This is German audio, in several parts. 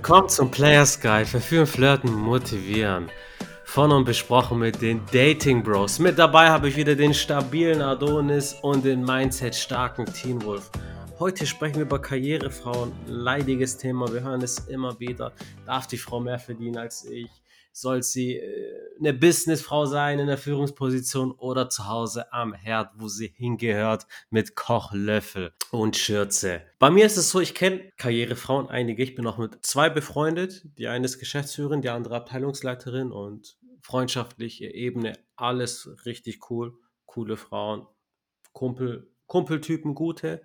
Willkommen zum Players Guide. Verführen, flirten, motivieren. Von und besprochen mit den Dating Bros. Mit dabei habe ich wieder den stabilen Adonis und den Mindset starken Teen Wolf. Heute sprechen wir über Karrierefrauen. Leidiges Thema. Wir hören es immer wieder. Darf die Frau mehr verdienen als ich? Soll sie äh, eine Businessfrau sein in der Führungsposition oder zu Hause am Herd, wo sie hingehört, mit Kochlöffel und Schürze? Bei mir ist es so, ich kenne Karrierefrauen, einige. Ich bin auch mit zwei befreundet. Die eine ist Geschäftsführerin, die andere Abteilungsleiterin und freundschaftliche Ebene, alles richtig cool. Coole Frauen, Kumpel, Kumpeltypen, gute.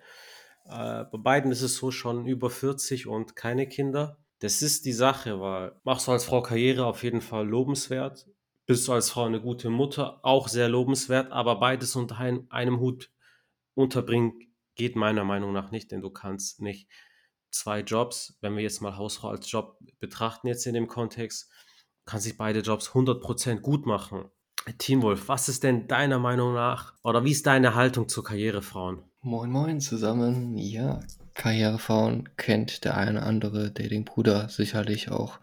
Äh, bei beiden ist es so schon über 40 und keine Kinder. Das ist die Sache, weil machst du als Frau Karriere auf jeden Fall lobenswert. Bist du als Frau eine gute Mutter, auch sehr lobenswert, aber beides unter ein, einem Hut unterbringen geht meiner Meinung nach nicht, denn du kannst nicht zwei Jobs, wenn wir jetzt mal Hausfrau als Job betrachten jetzt in dem Kontext, kann sich beide Jobs 100% gut machen. Teamwolf, was ist denn deiner Meinung nach oder wie ist deine Haltung zu Karrierefrauen? Moin Moin zusammen. Ja, Karrierefrauen kennt der eine oder andere Datingbruder sicherlich auch.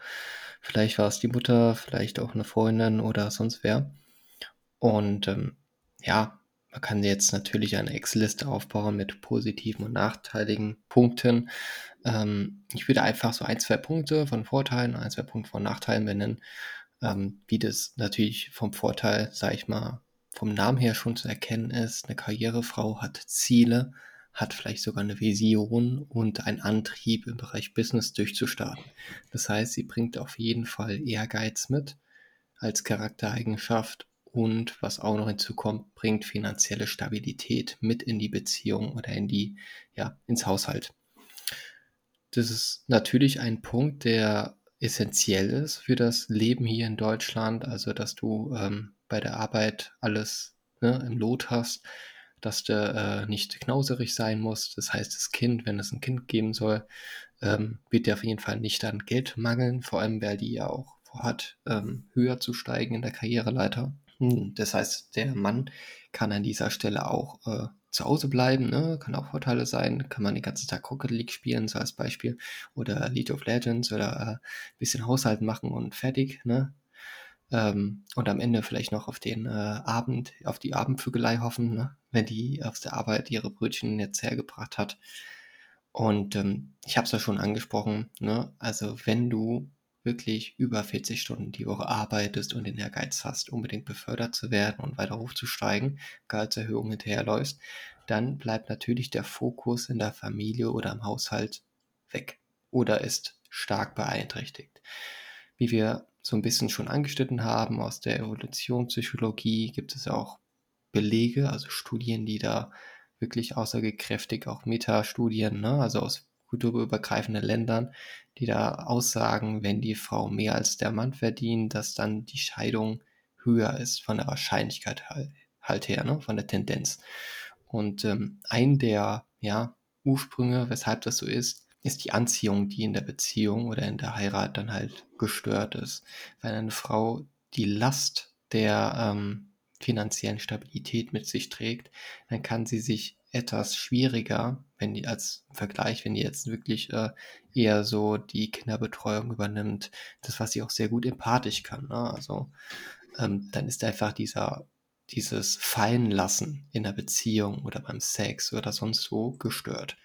Vielleicht war es die Mutter, vielleicht auch eine Freundin oder sonst wer. Und ähm, ja, man kann jetzt natürlich eine Excel-Liste aufbauen mit positiven und nachteiligen Punkten. Ähm, ich würde einfach so ein, zwei Punkte von Vorteilen, ein, zwei Punkte von Nachteilen benennen, ähm, wie das natürlich vom Vorteil, sage ich mal, vom Namen her schon zu erkennen ist. Eine Karrierefrau hat Ziele, hat vielleicht sogar eine Vision und einen Antrieb im Bereich Business durchzustarten. Das heißt, sie bringt auf jeden Fall Ehrgeiz mit als Charaktereigenschaft und was auch noch hinzukommt, bringt finanzielle Stabilität mit in die Beziehung oder in die, ja, ins Haushalt. Das ist natürlich ein Punkt, der essentiell ist für das Leben hier in Deutschland, also dass du ähm, bei der Arbeit alles ne, im Lot hast, dass du äh, nicht knauserig sein musst. Das heißt, das Kind, wenn es ein Kind geben soll, ähm, wird dir auf jeden Fall nicht an Geld mangeln, vor allem weil die ja auch vorhat, ähm, höher zu steigen in der Karriereleiter. Hm, das heißt, der Mann kann an dieser Stelle auch äh, zu Hause bleiben, ne? kann auch Vorteile sein, kann man den ganzen Tag Rocket League spielen, so als Beispiel, oder League of Legends oder ein äh, bisschen Haushalt machen und fertig, ne? Ähm, und am Ende vielleicht noch auf den äh, Abend, auf die Abendvögelei hoffen, ne? wenn die aus der Arbeit ihre Brötchen jetzt hergebracht hat. Und ähm, ich habe es ja schon angesprochen, ne? also wenn du wirklich über 40 Stunden die Woche arbeitest und den Ehrgeiz hast, unbedingt befördert zu werden und weiter hochzusteigen, Gehaltserhöhung hinterherläufst, dann bleibt natürlich der Fokus in der Familie oder im Haushalt weg oder ist stark beeinträchtigt. Wie wir so ein bisschen schon angeschnitten haben aus der Evolutionspsychologie, gibt es auch Belege, also Studien, die da wirklich aussagekräftig, auch Metastudien, ne, also aus kulturübergreifenden Ländern, die da aussagen, wenn die Frau mehr als der Mann verdient, dass dann die Scheidung höher ist von der Wahrscheinlichkeit halt, her, ne, von der Tendenz. Und ähm, ein der ja, Ursprünge, weshalb das so ist, ist die Anziehung, die in der Beziehung oder in der Heirat dann halt gestört ist. Wenn eine Frau die Last der ähm, finanziellen Stabilität mit sich trägt, dann kann sie sich etwas schwieriger, wenn die als Vergleich, wenn die jetzt wirklich äh, eher so die Kinderbetreuung übernimmt, das, was sie auch sehr gut empathisch kann. Ne? Also ähm, dann ist einfach dieser dieses Fallenlassen in der Beziehung oder beim Sex oder sonst wo gestört.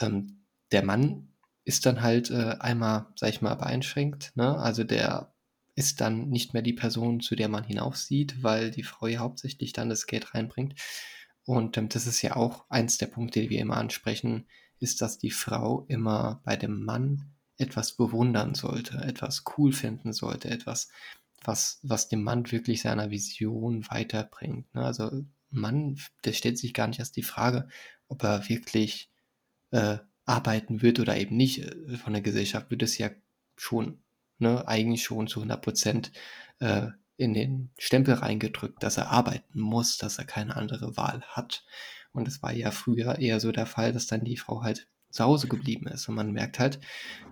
Ähm, der Mann ist dann halt äh, einmal, sag ich mal, beeinschränkt. Ne? Also der ist dann nicht mehr die Person, zu der man hinaufsieht, weil die Frau ja hauptsächlich dann das Geld reinbringt. Und ähm, das ist ja auch eins der Punkte, die wir immer ansprechen, ist, dass die Frau immer bei dem Mann etwas bewundern sollte, etwas cool finden sollte, etwas, was, was dem Mann wirklich seiner Vision weiterbringt. Ne? Also Mann, der stellt sich gar nicht erst die Frage, ob er wirklich äh, arbeiten wird oder eben nicht. Äh, von der Gesellschaft wird es ja schon, ne, eigentlich schon zu 100 Prozent äh, in den Stempel reingedrückt, dass er arbeiten muss, dass er keine andere Wahl hat. Und es war ja früher eher so der Fall, dass dann die Frau halt zu Hause geblieben ist. Und man merkt halt,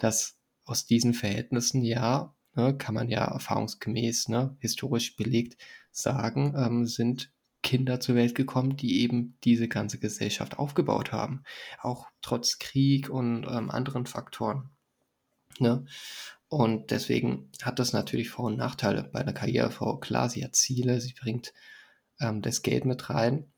dass aus diesen Verhältnissen ja, ne, kann man ja erfahrungsgemäß, ne, historisch belegt sagen, ähm, sind Kinder zur Welt gekommen, die eben diese ganze Gesellschaft aufgebaut haben. Auch trotz Krieg und ähm, anderen Faktoren. Ne? Und deswegen hat das natürlich Vor- und Nachteile. Bei einer Karrierefrau, klar, sie hat Ziele, sie bringt ähm, das Geld mit rein.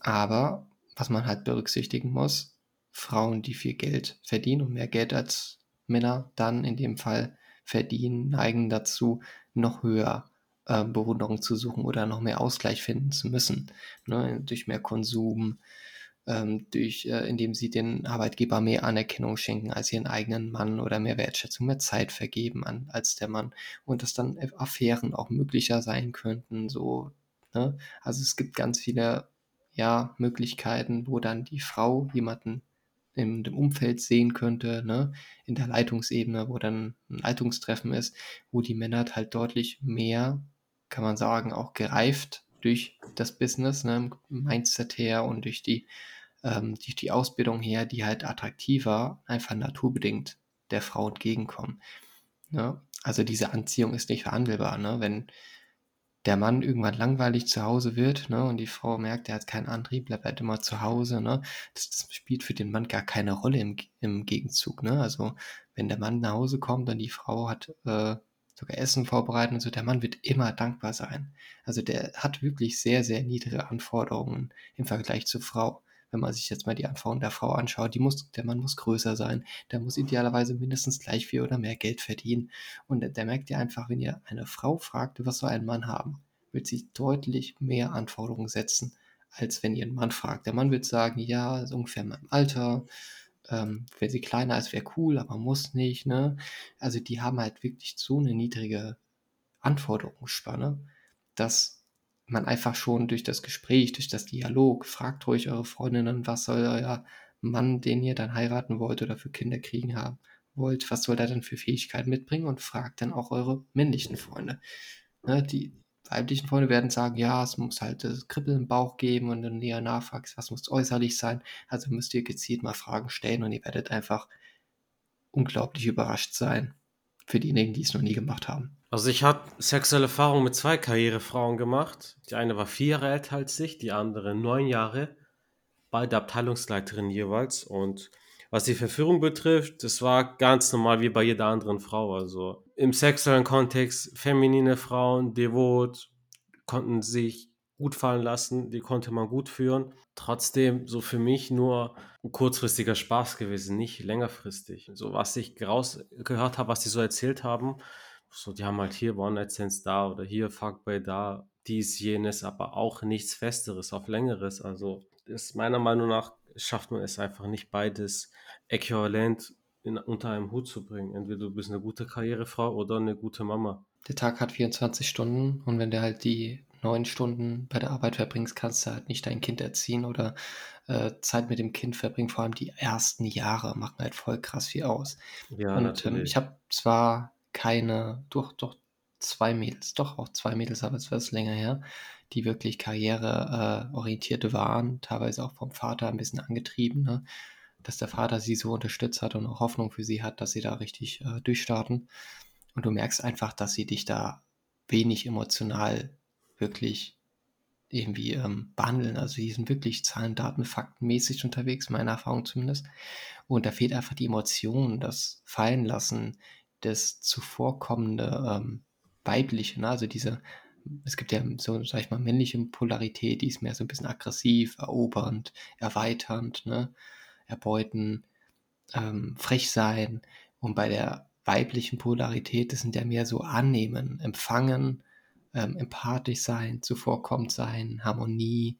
Aber was man halt berücksichtigen muss, Frauen, die viel Geld verdienen und mehr Geld als Männer dann in dem Fall verdienen, neigen dazu, noch höher äh, Bewunderung zu suchen oder noch mehr Ausgleich finden zu müssen. Ne? Durch mehr Konsum, ähm, durch, äh, indem sie den Arbeitgeber mehr Anerkennung schenken als ihren eigenen Mann oder mehr Wertschätzung, mehr Zeit vergeben an, als der Mann und dass dann Affären auch möglicher sein könnten. So, ne? Also es gibt ganz viele ja, Möglichkeiten, wo dann die Frau jemanden in dem Umfeld sehen könnte, ne? in der Leitungsebene, wo dann ein Leitungstreffen ist, wo die Männer halt deutlich mehr, kann man sagen, auch gereift durch das Business, ne? Mindset her und durch die ähm, durch die Ausbildung her, die halt attraktiver, einfach naturbedingt der Frau entgegenkommen. Ne? Also diese Anziehung ist nicht verhandelbar. Ne? Wenn der Mann irgendwann langweilig zu Hause wird ne, und die Frau merkt, er hat keinen Antrieb, bleibt halt immer zu Hause. Ne? Das, das spielt für den Mann gar keine Rolle im, im Gegenzug. Ne? Also wenn der Mann nach Hause kommt und die Frau hat äh, sogar Essen vorbereitet und so, der Mann wird immer dankbar sein. Also der hat wirklich sehr, sehr niedrige Anforderungen im Vergleich zur Frau wenn man sich jetzt mal die Anforderungen der Frau anschaut, die muss, der Mann muss größer sein, der muss idealerweise mindestens gleich viel oder mehr Geld verdienen. Und der, der merkt ja einfach, wenn ihr eine Frau fragt, was soll ein Mann haben, wird sie deutlich mehr Anforderungen setzen, als wenn ihr einen Mann fragt. Der Mann wird sagen, ja, ist ungefähr in meinem Alter, ähm, wenn sie kleiner ist, wäre cool, aber muss nicht. Ne? Also die haben halt wirklich so eine niedrige Anforderungsspanne, dass man einfach schon durch das Gespräch, durch das Dialog, fragt ruhig eure Freundinnen, was soll euer Mann, den ihr dann heiraten wollt oder für Kinder kriegen haben wollt, was soll er dann für Fähigkeiten mitbringen und fragt dann auch eure männlichen Freunde. Ne, die weiblichen Freunde werden sagen, ja, es muss halt das Kribbeln im Bauch geben und dann näher nachwachsen, was muss äußerlich sein. Also müsst ihr gezielt mal Fragen stellen und ihr werdet einfach unglaublich überrascht sein für diejenigen, die es noch nie gemacht haben. Also ich habe sexuelle Erfahrungen mit zwei Karrierefrauen gemacht. Die eine war vier Jahre älter als ich, die andere neun Jahre. Beide Abteilungsleiterinnen jeweils. Und was die Verführung betrifft, das war ganz normal wie bei jeder anderen Frau. Also im sexuellen Kontext, feminine Frauen, devot, konnten sich gut fallen lassen, die konnte man gut führen. Trotzdem so für mich nur ein kurzfristiger Spaß gewesen, nicht längerfristig. So was ich rausgehört habe, was die so erzählt haben, so die haben halt hier One-Night-Stands da oder hier Fuckboy da, dies, jenes, aber auch nichts Festeres auf Längeres. Also ist meiner Meinung nach schafft man es einfach nicht beides äquivalent in, unter einem Hut zu bringen. Entweder du bist eine gute Karrierefrau oder eine gute Mama. Der Tag hat 24 Stunden und wenn der halt die neun Stunden bei der Arbeit verbringst, kannst du halt nicht dein Kind erziehen oder äh, Zeit mit dem Kind verbringen. Vor allem die ersten Jahre machen halt voll krass viel aus. Ja, und ähm, ich habe zwar keine, doch, doch zwei Mädels, doch auch zwei Mädels, aber es war es länger her, die wirklich karriereorientierte äh, waren, teilweise auch vom Vater ein bisschen angetrieben, ne? dass der Vater sie so unterstützt hat und auch Hoffnung für sie hat, dass sie da richtig äh, durchstarten. Und du merkst einfach, dass sie dich da wenig emotional wirklich irgendwie ähm, behandeln. Also die sind wirklich Zahlen, Daten, Fakten mäßig unterwegs, meiner Erfahrung zumindest. Und da fehlt einfach die Emotion, das Fallenlassen, das zuvorkommende ähm, Weibliche. Ne? Also diese, es gibt ja so, sag ich mal, männliche Polarität, die ist mehr so ein bisschen aggressiv, erobernd, erweiternd, ne? erbeuten, ähm, frech sein. Und bei der weiblichen Polarität, das sind ja mehr so annehmen, empfangen, ähm, empathisch sein, zuvorkommend sein, Harmonie,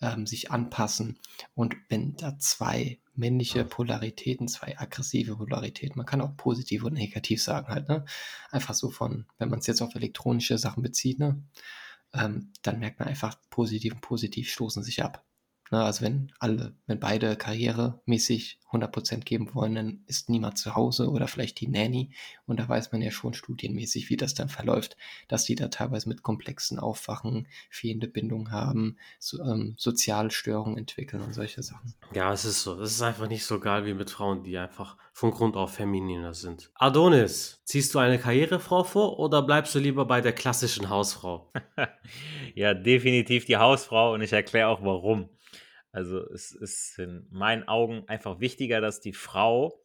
ähm, sich anpassen. Und wenn da zwei männliche Polaritäten, zwei aggressive Polaritäten, man kann auch positiv und negativ sagen halt, ne? Einfach so von, wenn man es jetzt auf elektronische Sachen bezieht, ne? Ähm, dann merkt man einfach, positiv und positiv stoßen sich ab. Ne, also wenn alle, wenn beide karrieremäßig 100% geben wollen, dann ist niemand zu Hause oder vielleicht die Nanny. Und da weiß man ja schon studienmäßig, wie das dann verläuft, dass die da teilweise mit komplexen Aufwachen, fehlende Bindung haben, so, ähm, Sozialstörungen entwickeln und solche Sachen. Ja, es ist so. Es ist einfach nicht so geil wie mit Frauen, die einfach von Grund auf femininer sind. Adonis, ziehst du eine Karrierefrau vor oder bleibst du lieber bei der klassischen Hausfrau? ja, definitiv die Hausfrau und ich erkläre auch warum. Also es ist in meinen Augen einfach wichtiger, dass die Frau,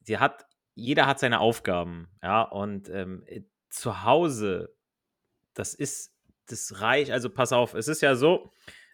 sie hat jeder hat seine Aufgaben, ja, und ähm, äh, zu Hause, das ist das Reich, also pass auf, es ist ja so,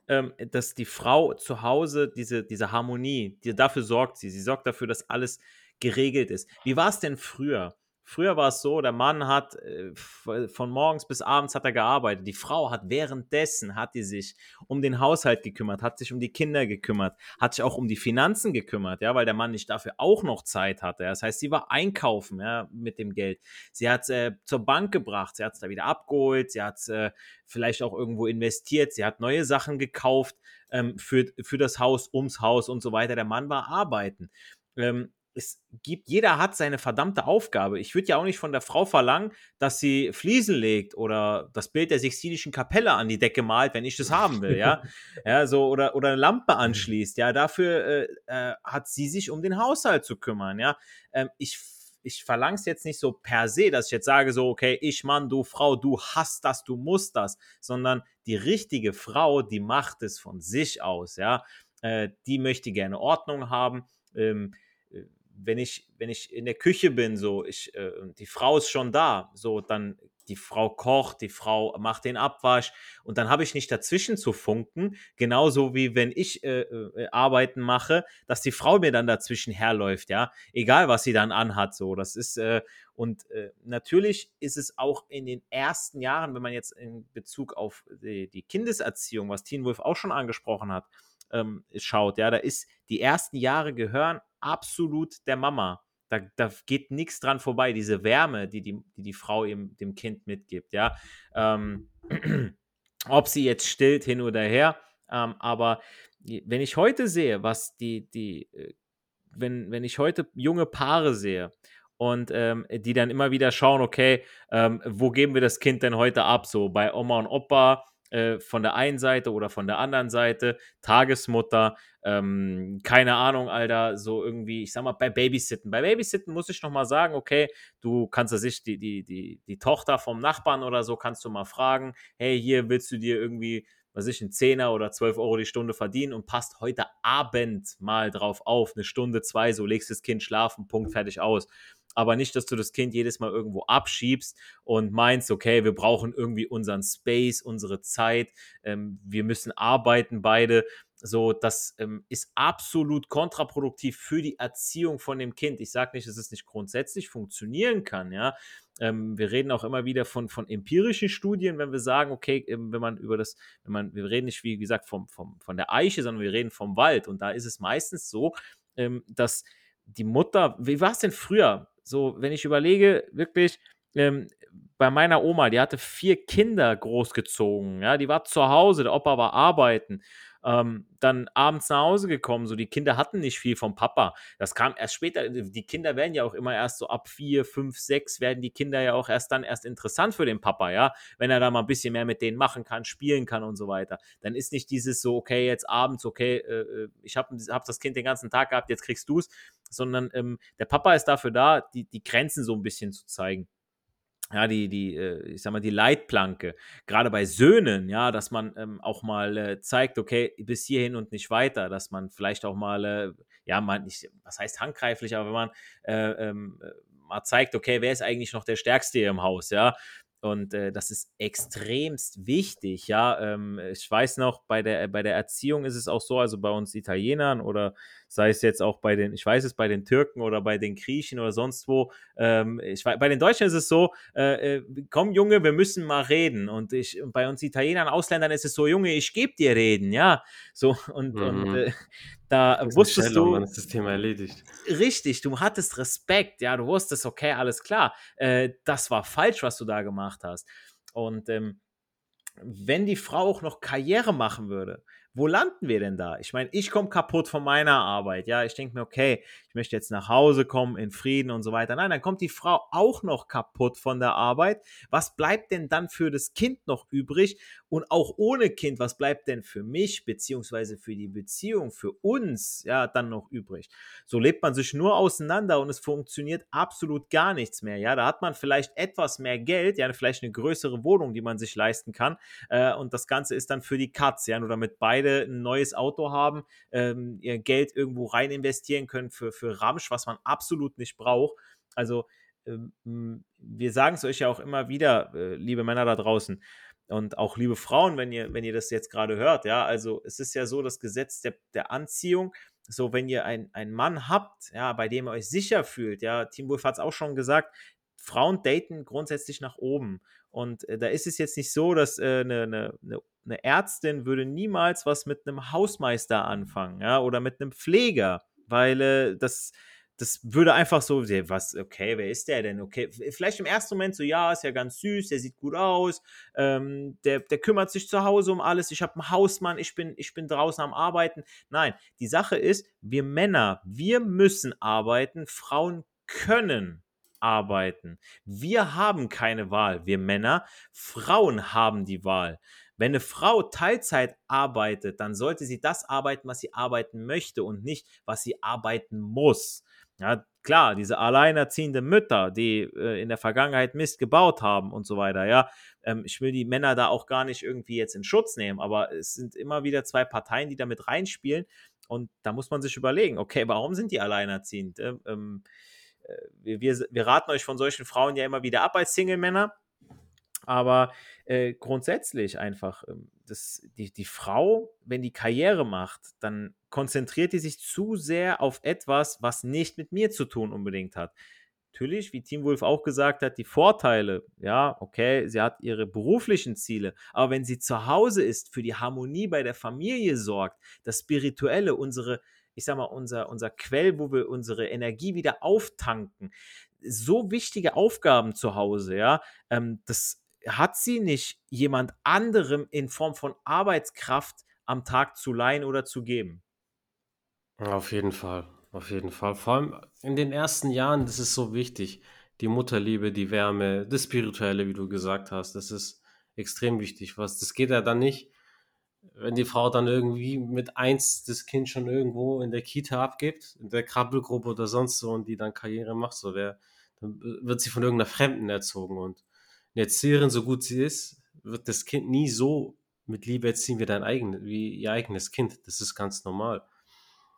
ähm, dass die Frau zu Hause diese, diese Harmonie, die, dafür sorgt sie, sie sorgt dafür, dass alles geregelt ist. Wie war es denn früher? Früher war es so, der Mann hat äh, von morgens bis abends hat er gearbeitet. Die Frau hat währenddessen hat die sich um den Haushalt gekümmert, hat sich um die Kinder gekümmert, hat sich auch um die Finanzen gekümmert, ja, weil der Mann nicht dafür auch noch Zeit hatte. Das heißt, sie war einkaufen, ja, mit dem Geld. Sie hat es äh, zur Bank gebracht, sie hat es da wieder abgeholt, sie hat es äh, vielleicht auch irgendwo investiert, sie hat neue Sachen gekauft ähm, für, für das Haus, ums Haus und so weiter. Der Mann war arbeiten. Ähm, es gibt, jeder hat seine verdammte Aufgabe. Ich würde ja auch nicht von der Frau verlangen, dass sie Fliesen legt oder das Bild der Sixtinischen Kapelle an die Decke malt, wenn ich das haben will, ja. ja, so, oder, oder eine Lampe anschließt. Ja, dafür äh, äh, hat sie sich um den Haushalt zu kümmern, ja. Ähm, ich ich verlange es jetzt nicht so per se, dass ich jetzt sage, so, okay, ich Mann, du Frau, du hast das, du musst das, sondern die richtige Frau, die macht es von sich aus, ja. Äh, die möchte gerne Ordnung haben. Ähm, äh, wenn ich, wenn ich in der Küche bin, so, ich, äh, die Frau ist schon da, so, dann die Frau kocht, die Frau macht den Abwasch und dann habe ich nicht dazwischen zu funken, genauso wie wenn ich äh, äh, Arbeiten mache, dass die Frau mir dann dazwischen herläuft, ja, egal was sie dann anhat, so, das ist, äh, und äh, natürlich ist es auch in den ersten Jahren, wenn man jetzt in Bezug auf die, die Kindeserziehung, was Teen Wolf auch schon angesprochen hat, ähm, schaut, ja, da ist, die ersten Jahre gehören absolut der Mama. Da, da geht nichts dran vorbei, diese Wärme, die die, die, die Frau ihm, dem Kind mitgibt, ja. Ähm, ob sie jetzt stillt hin oder her, ähm, aber wenn ich heute sehe, was die, die, äh, wenn, wenn ich heute junge Paare sehe und ähm, die dann immer wieder schauen, okay, ähm, wo geben wir das Kind denn heute ab? So bei Oma und Opa, äh, von der einen Seite oder von der anderen Seite, Tagesmutter, ähm, keine Ahnung, Alter, so irgendwie, ich sag mal, bei Babysitten. Bei Babysitten muss ich nochmal sagen, okay, du kannst ja sich die, die, die, die Tochter vom Nachbarn oder so, kannst du mal fragen, hey, hier willst du dir irgendwie, was ich, einen Zehner oder 12 Euro die Stunde verdienen und passt heute Abend mal drauf auf, eine Stunde, zwei, so legst das Kind schlafen, Punkt, fertig aus aber nicht, dass du das Kind jedes Mal irgendwo abschiebst und meinst, okay, wir brauchen irgendwie unseren Space, unsere Zeit, ähm, wir müssen arbeiten beide. So, das ähm, ist absolut kontraproduktiv für die Erziehung von dem Kind. Ich sage nicht, dass es nicht grundsätzlich funktionieren kann, ja. Ähm, wir reden auch immer wieder von, von empirischen Studien, wenn wir sagen, okay, ähm, wenn man über das, wenn man, wir reden nicht, wie gesagt, vom, vom, von der Eiche, sondern wir reden vom Wald. Und da ist es meistens so, ähm, dass die Mutter, wie war es denn früher? So, wenn ich überlege, wirklich, ähm, bei meiner Oma, die hatte vier Kinder großgezogen, ja, die war zu Hause, der Opa war arbeiten ähm, dann abends nach Hause gekommen. So, die Kinder hatten nicht viel vom Papa. Das kam erst später. Die Kinder werden ja auch immer erst so ab vier, fünf, sechs werden die Kinder ja auch erst dann erst interessant für den Papa, ja. Wenn er da mal ein bisschen mehr mit denen machen kann, spielen kann und so weiter. Dann ist nicht dieses so, okay, jetzt abends, okay, äh, äh ich habe hab das Kind den ganzen Tag gehabt, jetzt kriegst du es, sondern ähm, der Papa ist dafür da, die, die Grenzen so ein bisschen zu zeigen ja, die, die, äh, ich sag mal, die Leitplanke, gerade bei Söhnen, ja, dass man ähm, auch mal äh, zeigt, okay, bis hierhin und nicht weiter, dass man vielleicht auch mal, äh, ja, man nicht, was heißt handgreiflich, aber wenn man äh, ähm, mal zeigt, okay, wer ist eigentlich noch der Stärkste hier im Haus, ja, und äh, das ist extremst wichtig, ja. Ähm, ich weiß noch, bei der, bei der Erziehung ist es auch so, also bei uns Italienern oder sei es jetzt auch bei den, ich weiß es, bei den Türken oder bei den Griechen oder sonst wo. Ähm, ich, bei den Deutschen ist es so, äh, äh, komm Junge, wir müssen mal reden. Und ich, bei uns Italienern, Ausländern ist es so, Junge, ich gebe dir reden, ja. So, und, mhm. und äh, da wusstest du. Dann ist das Thema erledigt. Richtig, du hattest Respekt, ja, du wusstest, okay, alles klar, äh, das war falsch, was du da gemacht hast. Und ähm, wenn die Frau auch noch Karriere machen würde, wo landen wir denn da? Ich meine, ich komme kaputt von meiner Arbeit. Ja, ich denke mir, okay, ich möchte jetzt nach Hause kommen in Frieden und so weiter. Nein, dann kommt die Frau auch noch kaputt von der Arbeit. Was bleibt denn dann für das Kind noch übrig? Und auch ohne Kind, was bleibt denn für mich beziehungsweise für die Beziehung, für uns, ja, dann noch übrig? So lebt man sich nur auseinander und es funktioniert absolut gar nichts mehr. Ja, da hat man vielleicht etwas mehr Geld, ja, vielleicht eine größere Wohnung, die man sich leisten kann. Äh, und das Ganze ist dann für die Katz, ja, nur damit beide ein neues Auto haben, ähm, ihr Geld irgendwo rein investieren können für, für Ramsch, was man absolut nicht braucht. Also, ähm, wir sagen es euch ja auch immer wieder, äh, liebe Männer da draußen und auch liebe Frauen, wenn ihr, wenn ihr das jetzt gerade hört, ja, also es ist ja so, das Gesetz der, der Anziehung, so wenn ihr ein, einen Mann habt, ja, bei dem ihr euch sicher fühlt, ja, Team Wolf hat es auch schon gesagt, Frauen daten grundsätzlich nach oben. Und äh, da ist es jetzt nicht so, dass äh, eine, eine, eine Ärztin würde niemals was mit einem Hausmeister anfangen, ja, oder mit einem Pfleger, weil äh, das, das würde einfach so, was, okay, wer ist der denn? Okay, vielleicht im ersten Moment so, ja, ist ja ganz süß, der sieht gut aus, ähm, der, der kümmert sich zu Hause um alles, ich habe einen Hausmann, ich bin, ich bin draußen am Arbeiten. Nein, die Sache ist, wir Männer, wir müssen arbeiten, Frauen können arbeiten. Wir haben keine Wahl, wir Männer, Frauen haben die Wahl. Wenn eine Frau Teilzeit arbeitet, dann sollte sie das arbeiten, was sie arbeiten möchte und nicht, was sie arbeiten muss. Ja, klar, diese alleinerziehende Mütter, die äh, in der Vergangenheit Mist gebaut haben und so weiter, ja. Ähm, ich will die Männer da auch gar nicht irgendwie jetzt in Schutz nehmen, aber es sind immer wieder zwei Parteien, die da mit reinspielen und da muss man sich überlegen, okay, warum sind die alleinerziehend? Ähm, ähm äh, wir, wir raten euch von solchen Frauen ja immer wieder ab als Single-Männer, aber äh, grundsätzlich einfach, ähm, das, die, die Frau, wenn die Karriere macht, dann konzentriert die sich zu sehr auf etwas, was nicht mit mir zu tun unbedingt hat. Natürlich, wie Team Wolf auch gesagt hat, die Vorteile, ja, okay, sie hat ihre beruflichen Ziele, aber wenn sie zu Hause ist, für die Harmonie bei der Familie sorgt, das Spirituelle, unsere, ich sag mal, unser, unser Quell, wo wir unsere Energie wieder auftanken, so wichtige Aufgaben zu Hause, ja, ähm, das hat sie nicht jemand anderem in Form von Arbeitskraft am Tag zu leihen oder zu geben. Auf jeden Fall, auf jeden Fall. Vor allem in den ersten Jahren, das ist so wichtig. Die Mutterliebe, die Wärme, das Spirituelle, wie du gesagt hast, das ist extrem wichtig. Was, das geht ja dann nicht, wenn die Frau dann irgendwie mit eins das Kind schon irgendwo in der Kita abgibt, in der Krabbelgruppe oder sonst so und die dann Karriere macht, so wer, dann wird sie von irgendeiner Fremden erzogen und eine Erzieherin, so gut sie ist, wird das Kind nie so mit Liebe erziehen wie dein eigenes, wie ihr eigenes Kind. Das ist ganz normal.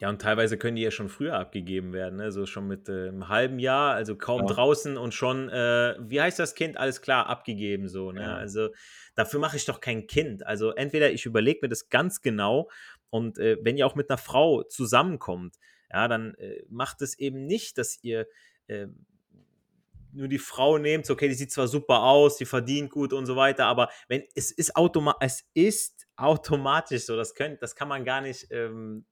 Ja, und teilweise können die ja schon früher abgegeben werden, ne? so schon mit äh, einem halben Jahr, also kaum ja. draußen und schon, äh, wie heißt das Kind? Alles klar, abgegeben so. Ne? Ja. Also dafür mache ich doch kein Kind. Also entweder ich überlege mir das ganz genau und äh, wenn ihr auch mit einer Frau zusammenkommt, ja, dann äh, macht es eben nicht, dass ihr ähm, nur die Frau nehmt, okay, die sieht zwar super aus, die verdient gut und so weiter, aber wenn es ist automa es ist automatisch so, das könnt, das kann man gar nicht ähm,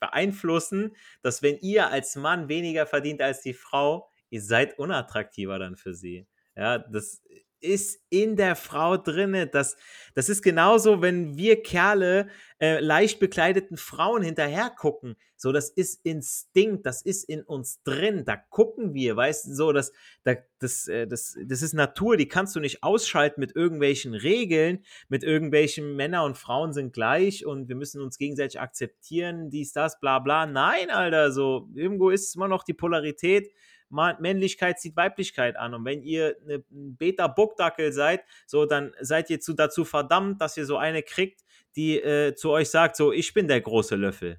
beeinflussen, dass wenn ihr als Mann weniger verdient als die Frau, ihr seid unattraktiver dann für sie. Ja, das ist in der Frau drinne. Das, das ist genauso, wenn wir Kerle äh, leicht bekleideten Frauen hinterher gucken. So, das ist Instinkt, das ist in uns drin. Da gucken wir, weißt du, so, das, das, das, äh, das, das ist Natur, die kannst du nicht ausschalten mit irgendwelchen Regeln, mit irgendwelchen Männer und Frauen sind gleich und wir müssen uns gegenseitig akzeptieren, dies, das, bla, bla. Nein, Alter, so, irgendwo ist immer noch die Polarität Männlichkeit zieht Weiblichkeit an. Und wenn ihr eine, ein Beta-Buckdackel seid, so, dann seid ihr zu, dazu verdammt, dass ihr so eine kriegt, die äh, zu euch sagt, so, ich bin der große Löffel.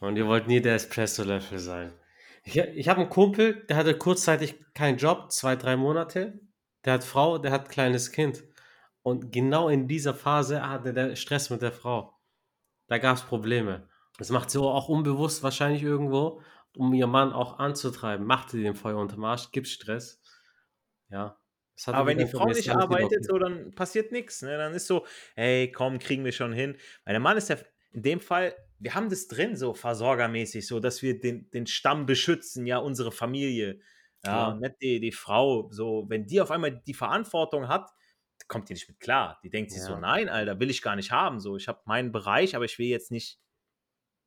Und ihr wollt nie der Espresso-Löffel sein. Ich, ich habe einen Kumpel, der hatte kurzzeitig keinen Job, zwei, drei Monate. Der hat Frau, der hat kleines Kind. Und genau in dieser Phase hatte der Stress mit der Frau. Da gab es Probleme. Das macht sie auch unbewusst wahrscheinlich irgendwo um ihr Mann auch anzutreiben, macht sie den Feuer unterm Arsch, gibt Stress. Ja. Aber wenn die Frau nicht arbeitet, so, dann passiert nichts. Ne? Dann ist so, hey, komm, kriegen wir schon hin. Weil der Mann ist ja in dem Fall, wir haben das drin, so versorgermäßig, so, dass wir den, den Stamm beschützen, ja, unsere Familie. Ja, ja. nicht die, die Frau. So, wenn die auf einmal die Verantwortung hat, kommt die nicht mit klar. Die denkt sich ja. so, nein, Alter, will ich gar nicht haben. So, ich habe meinen Bereich, aber ich will jetzt nicht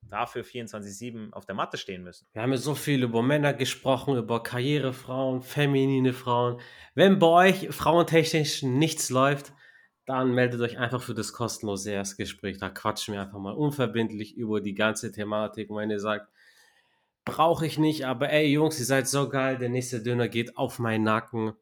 dafür 24-7 auf der Matte stehen müssen. Wir haben ja so viel über Männer gesprochen, über Karrierefrauen, feminine Frauen. Wenn bei euch frauentechnisch nichts läuft, dann meldet euch einfach für das kostenlose Erstgespräch. Da quatschen wir einfach mal unverbindlich über die ganze Thematik. Und wenn ihr sagt, brauche ich nicht, aber ey Jungs, ihr seid so geil, der nächste Döner geht auf meinen Nacken.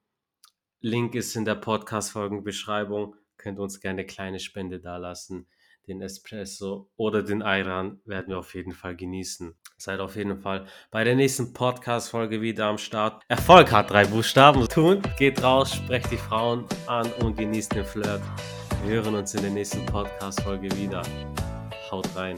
Link ist in der Podcast-Folgenbeschreibung. Könnt uns gerne eine kleine Spende dalassen den Espresso oder den Ayran werden wir auf jeden Fall genießen. Seid auf jeden Fall bei der nächsten Podcast-Folge wieder am Start. Erfolg hat drei Buchstaben. Tun, geht raus, sprecht die Frauen an und genießt den Flirt. Wir hören uns in der nächsten Podcast-Folge wieder. Haut rein.